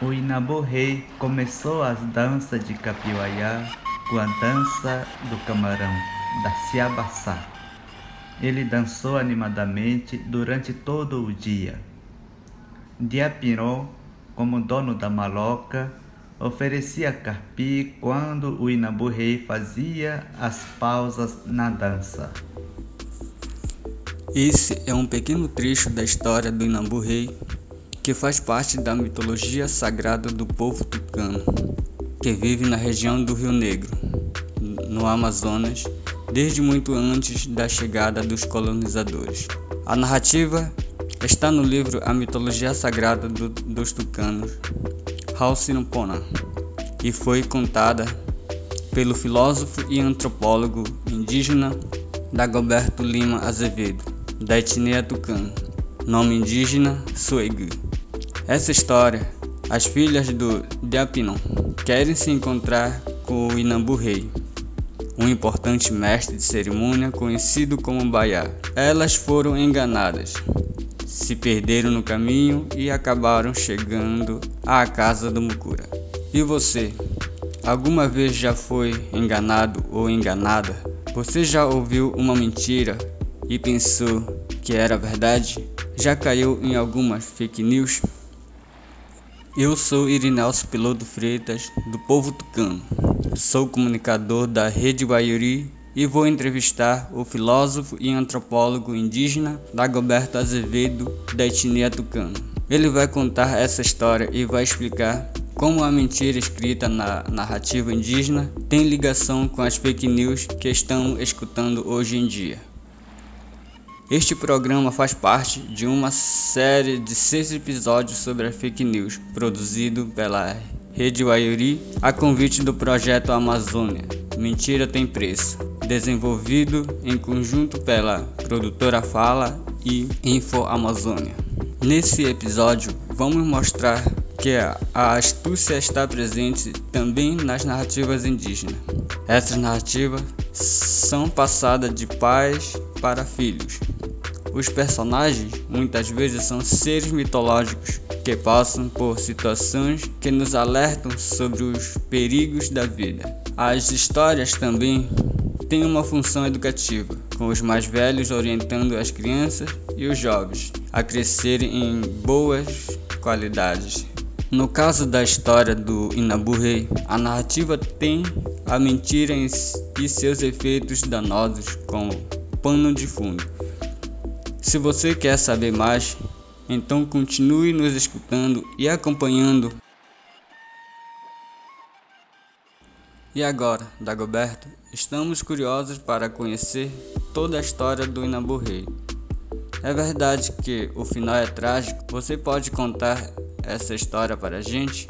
o Inabu Rei começou as danças de Capiuaiá com a dança do camarão, da Ciabaçá. Ele dançou animadamente durante todo o dia. Diapiró, como dono da maloca, oferecia carpi quando o Inabu Rei fazia as pausas na dança. Esse é um pequeno trecho da história do Inambu Rei, que faz parte da mitologia sagrada do povo tucano, que vive na região do Rio Negro, no Amazonas, desde muito antes da chegada dos colonizadores. A narrativa está no livro A Mitologia Sagrada do, dos Tucanos, Halcinompona, e foi contada pelo filósofo e antropólogo indígena Dagoberto Lima Azevedo da etnia tucano, nome indígena Suegu. Essa história, as filhas do Diapinon querem se encontrar com o Inambu Rei, um importante mestre de cerimônia conhecido como Baiá. Elas foram enganadas, se perderam no caminho e acabaram chegando à casa do Mukura. E você? Alguma vez já foi enganado ou enganada? Você já ouviu uma mentira e pensou que era verdade, já caiu em algumas fake news? Eu sou Irinalcio Piloto Freitas, do Povo Tucano. Sou comunicador da Rede Guaiuri e vou entrevistar o filósofo e antropólogo indígena Dagoberto Azevedo, da etnia tucano. Ele vai contar essa história e vai explicar como a mentira escrita na narrativa indígena tem ligação com as fake news que estamos escutando hoje em dia. Este programa faz parte de uma série de seis episódios sobre a fake news, produzido pela Rede Wayuri a convite do projeto Amazônia. Mentira tem preço, desenvolvido em conjunto pela produtora Fala e Info Amazônia. Nesse episódio, vamos mostrar que a astúcia está presente também nas narrativas indígenas. Essas narrativas são passadas de pais para filhos. Os personagens muitas vezes são seres mitológicos que passam por situações que nos alertam sobre os perigos da vida. As histórias também têm uma função educativa, com os mais velhos orientando as crianças e os jovens a crescerem em boas qualidades. No caso da história do Inabu Rei, a narrativa tem a mentira e seus efeitos danosos como pano de fundo. Se você quer saber mais, então continue nos escutando e acompanhando. E agora, Dagoberto, estamos curiosos para conhecer toda a história do Inabu Rei. É verdade que o final é trágico? Você pode contar essa história para a gente?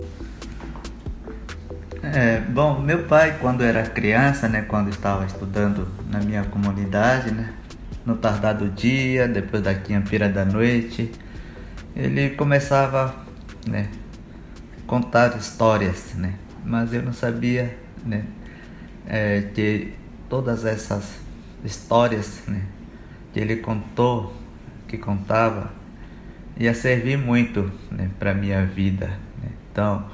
É, bom, meu pai quando era criança, né, quando estava estudando na minha comunidade, né, no tardar do dia, depois da quimpira da noite, ele começava, né, contar histórias, né, mas eu não sabia, né, é, que todas essas histórias, né, que ele contou, que contava, ia servir muito, né, para minha vida. Né? Então,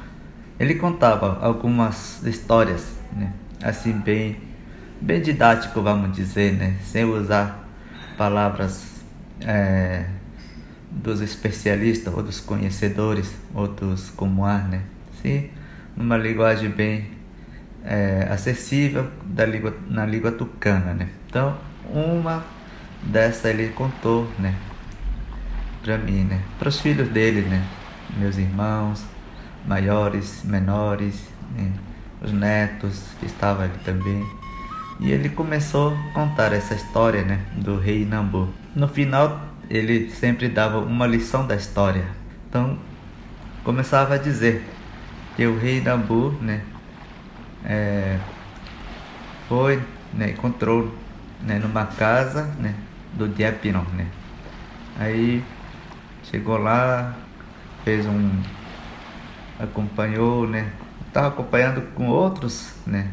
ele contava algumas histórias, né, assim bem, bem didático, vamos dizer, né, sem usar palavras é, dos especialistas ou dos conhecedores ou dos comuns, né? Sim, numa linguagem bem é, acessível da língua, na língua tucana, né? Então, uma dessa ele contou, né? Para mim, né? Para os filhos dele, né? Meus irmãos, maiores, menores, né? os netos que estavam ali também. E ele começou a contar essa história né, do rei Nambu. No final, ele sempre dava uma lição da história. Então, começava a dizer que o rei Nambu né, é, foi, né, encontrou né, numa casa né, do Diapinon. Né. Aí chegou lá, fez um. acompanhou, né? Estava acompanhando com outros, né?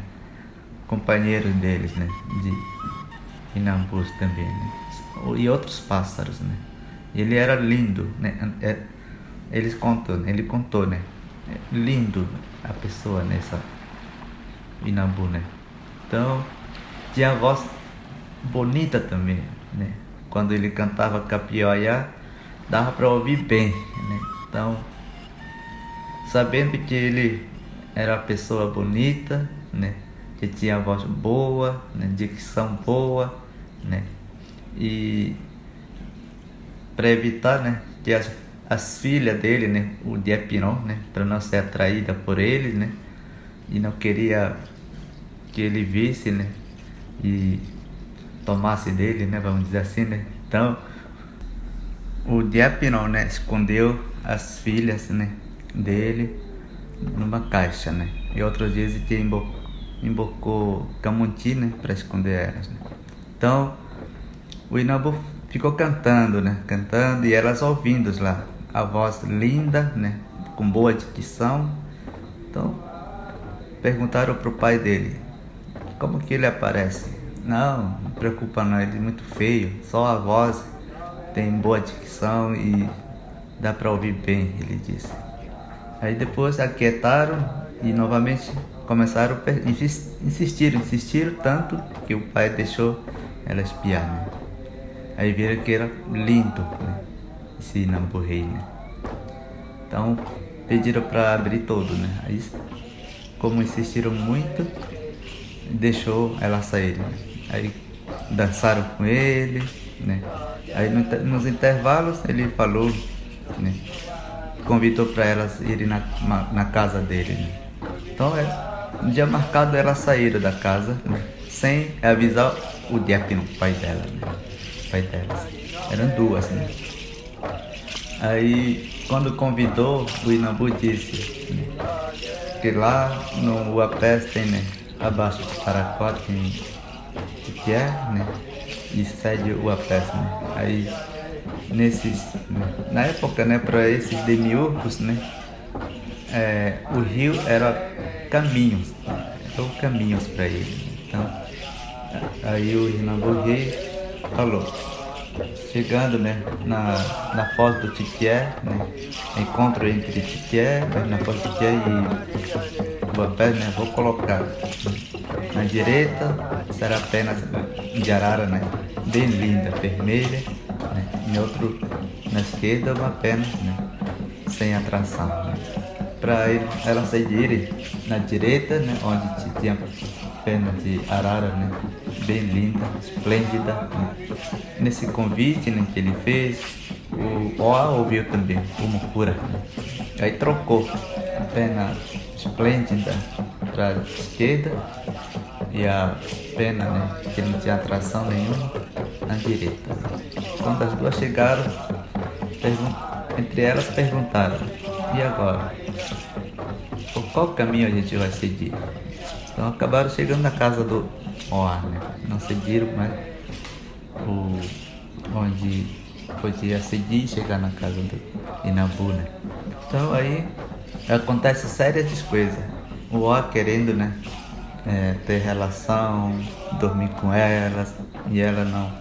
Companheiros deles, né? De Inambus também, né? E outros pássaros, né? Ele era lindo, né? É, eles contou, ele contou, né? lindo a pessoa nessa Inabu, né? Então, tinha voz bonita também, né? Quando ele cantava Capioiá, dava para ouvir bem, né? Então, sabendo que ele era uma pessoa bonita, né? Que tinha voz boa, né? dicção boa, né? E para evitar, né? Que as, as filhas dele, né? O Diepinon, né? Para não ser atraída por ele, né? E não queria que ele visse, né? E tomasse dele, né? Vamos dizer assim, né? Então, o Diepinon, né? Escondeu as filhas, né? Dele numa caixa, né? E outros dias ele embocou, embocou Camonti, né? Para esconder elas, né? Então, o Inabu ficou cantando, né? Cantando e elas ouvindo lá. A voz linda, né? Com boa dicção. Então, perguntaram pro pai dele, como que ele aparece? Não, não preocupa não, ele é muito feio, só a voz tem boa dicção e dá para ouvir bem, ele disse. Aí depois aquietaram e novamente começaram a insistir, insistiram tanto que o pai deixou ela espiar. Né? Aí viram que era lindo né? esse Namburrei. Né? Então pediram para abrir todo. Né? Aí, como insistiram muito, deixou ela sair. Né? Aí dançaram com ele. Né? Aí no, nos intervalos ele falou. Né? convidou para elas irem na, na casa dele. Né? Então, é, no dia marcado, elas saíram da casa né? sem avisar o Diácono, pai dela. Né? Pai delas. Eram duas, né? Aí, quando convidou, o Inabu disse né? que lá no Uapé tem, né? Abaixo de Paracó tem que é, né? E sede Uapé, né? Aí nesses na época né para esses demiurgos né é, o rio era caminhos né? eram caminhos para ele então aí o Rinaldo Rei falou chegando né na, na foz do Tiquié né encontro entre Tiquié né, na foz do Tiquié e Bapé né vou colocar na direita será apenas de arara né bem linda vermelha né? e outro na esquerda uma pena né? sem atração. Né? Para ela seguir na direita, né? onde tinha pena de arara, né? bem linda, esplêndida. Né? Nesse convite né, que ele fez, o Oa ouviu também, o Mukura. Né? Aí trocou a pena esplêndida para a esquerda e a pena né, que não tinha atração nenhuma na direita. Quando as duas chegaram, entre elas perguntaram: e agora? Por qual caminho a gente vai seguir? Então acabaram chegando na casa do Oar, né? Não seguiram, mas o, onde podia seguir e chegar na casa do Inabu, né? Então aí acontece séries coisas. O Oar querendo, né? é, ter relação, dormir com elas, e ela não,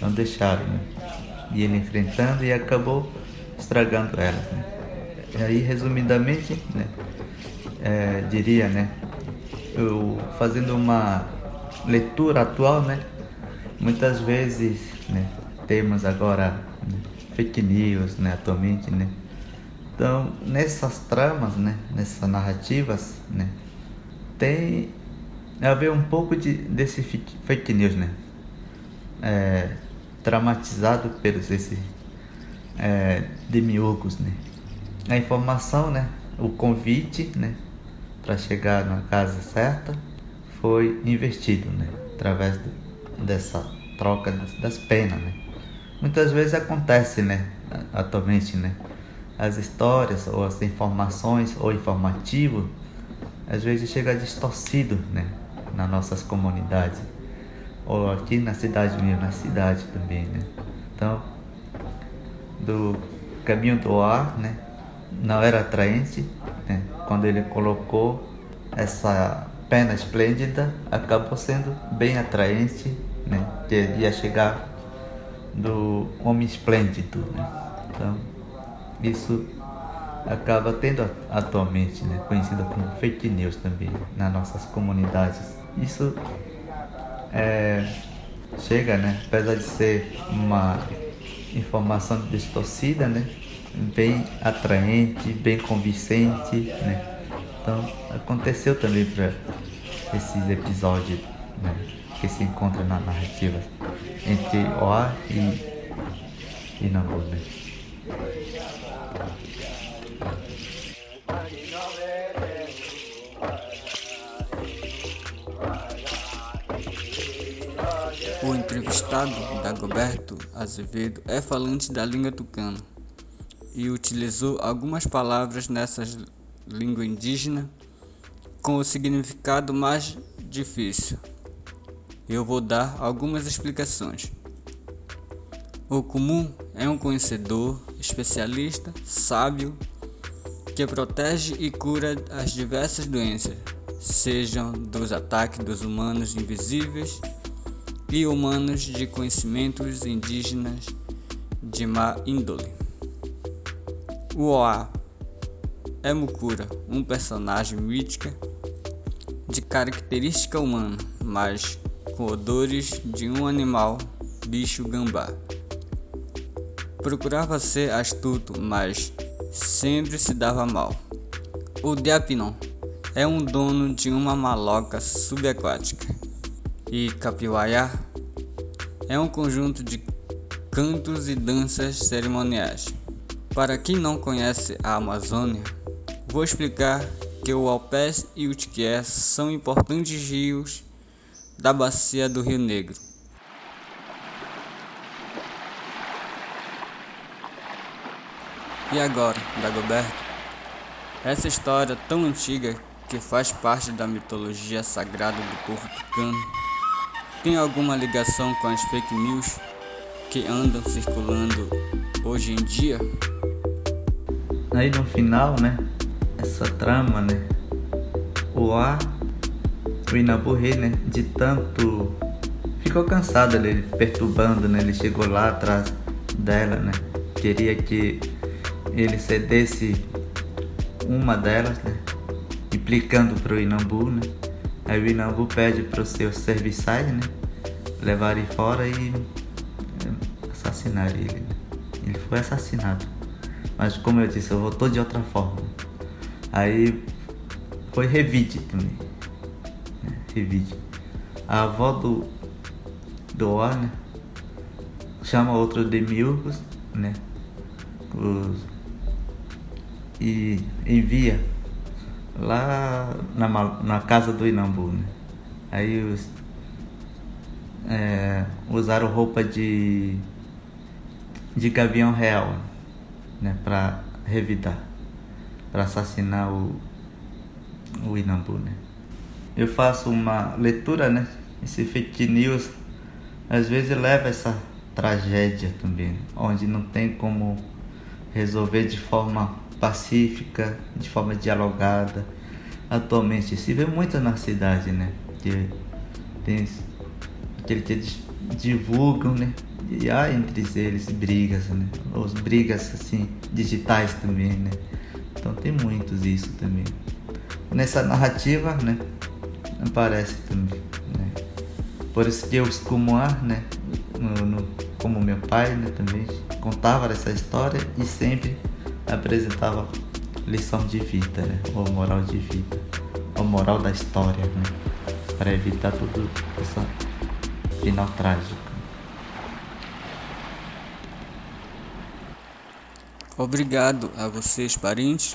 não deixaram. Né? E ele enfrentando e acabou estragando elas. Né? E aí, resumidamente, né, é, diria, né, eu fazendo uma leitura atual, né, muitas vezes né, temos agora né, fake news, né, atualmente, né. Então, nessas tramas, né, nessas narrativas, né, tem haver um pouco de, desse fake news, né? É, traumatizado pelos esses é, demiurgos, né? A informação, né? O convite, né? Para chegar na casa certa foi investido, né? Através de, dessa troca das, das penas, né? Muitas vezes acontece, né? Atualmente, né? As histórias ou as informações ou informativo às vezes chega distorcido, né? nas nossas comunidades, ou aqui na cidade mesmo, na cidade também, né? Então, do caminho do ar, né? Não era atraente, né? Quando ele colocou essa pena esplêndida, acabou sendo bem atraente, né? Ia chegar do homem esplêndido, né? Então, isso acaba tendo atualmente, né, como fake news também nas nossas comunidades. Isso é, chega, né, apesar de ser uma informação distorcida, né, bem atraente, bem convincente, né. Então aconteceu também para esses episódios né, que se encontram na narrativa entre Oa e, e Nambu, né. O entrevistado, Dagoberto Azevedo, é falante da língua tucana e utilizou algumas palavras nessa língua indígena com o significado mais difícil. Eu vou dar algumas explicações. O comum é um conhecedor, especialista, sábio, que protege e cura as diversas doenças, sejam dos ataques dos humanos invisíveis e humanos de conhecimentos indígenas de má índole. O Oá é Mukura, um personagem mítica de característica humana, mas com odores de um animal, bicho gambá. Procurava ser astuto, mas sempre se dava mal. O Diapinon é um dono de uma maloca subaquática e Capiwaiá é um conjunto de cantos e danças cerimoniais. Para quem não conhece a Amazônia, vou explicar que o Alpés e o Tiquié são importantes rios da bacia do Rio Negro. E agora, Dagoberto? Essa história tão antiga que faz parte da mitologia sagrada do povo tucano tem alguma ligação com as fake news que andam circulando hoje em dia? Aí no final, né? Essa trama, né? O A, o Inaburri, né? De tanto. Ficou cansado ele perturbando, né? Ele chegou lá atrás dela, né? Queria que ele cedesse uma delas, né? Implicando pro Inambu, né? Aí o Inambu pede para os seus serviçais, né? Levarem fora e é, assassinar ele. Né? Ele foi assassinado. Mas como eu disse, eu voltou de outra forma. Aí foi Revide também. Né? Revide. A avó do, do Or, né? Chama outro de Miurgos, né? Os, e envia lá na, na casa do Inambu. Né? Aí os, é, usaram roupa de, de gavião real né, para revidar, para assassinar o, o Inambu. Né? Eu faço uma leitura, né? Esse fake news às vezes leva essa tragédia também, onde não tem como resolver de forma pacífica, de forma dialogada. Atualmente se vê muito na cidade, né? Que tem que eles divulgam, né? E há entre eles brigas, né? Ou brigas assim, digitais também, né? Então tem muitos isso também. Nessa narrativa, né? Aparece também, né? Por isso que eu como né? No, no, como meu pai, né? Também contava essa história e sempre apresentava lição de vida, né? ou moral de vida, ou moral da história, né? para evitar tudo esse final trágico. Obrigado a vocês, parentes,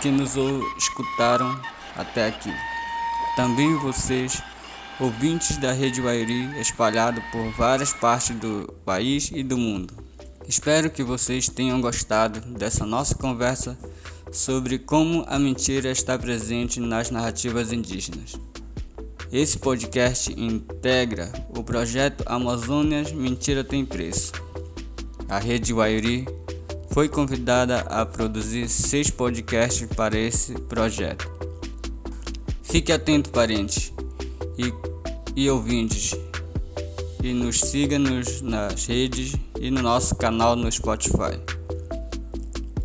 que nos escutaram até aqui. Também vocês, ouvintes da Rede Wairi, espalhado por várias partes do país e do mundo. Espero que vocês tenham gostado dessa nossa conversa sobre como a mentira está presente nas narrativas indígenas. Esse podcast integra o projeto Amazônias Mentira Tem Preço. A Rede Wairi foi convidada a produzir seis podcasts para esse projeto. Fique atento, parentes e, e ouvintes, e nos siga nos, nas redes e no nosso canal no Spotify.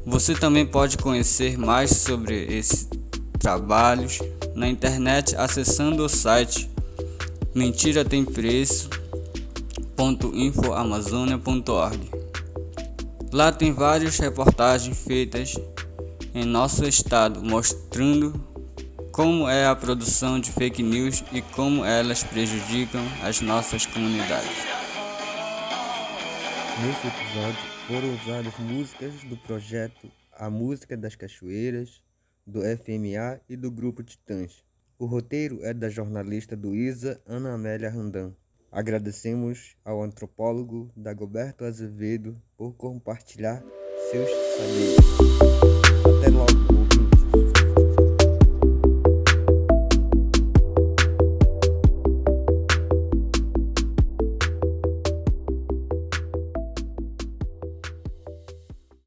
Você também pode conhecer mais sobre esses trabalhos na internet acessando o site mentira tem. Lá tem várias reportagens feitas em nosso estado mostrando como é a produção de fake news e como elas prejudicam as nossas comunidades. Nesse episódio foram usadas músicas do projeto A Música das Cachoeiras, do FMA e do Grupo Titãs. O roteiro é da jornalista do ISA, Ana Amélia Randam. Agradecemos ao antropólogo Dagoberto Azevedo por compartilhar seus saberes.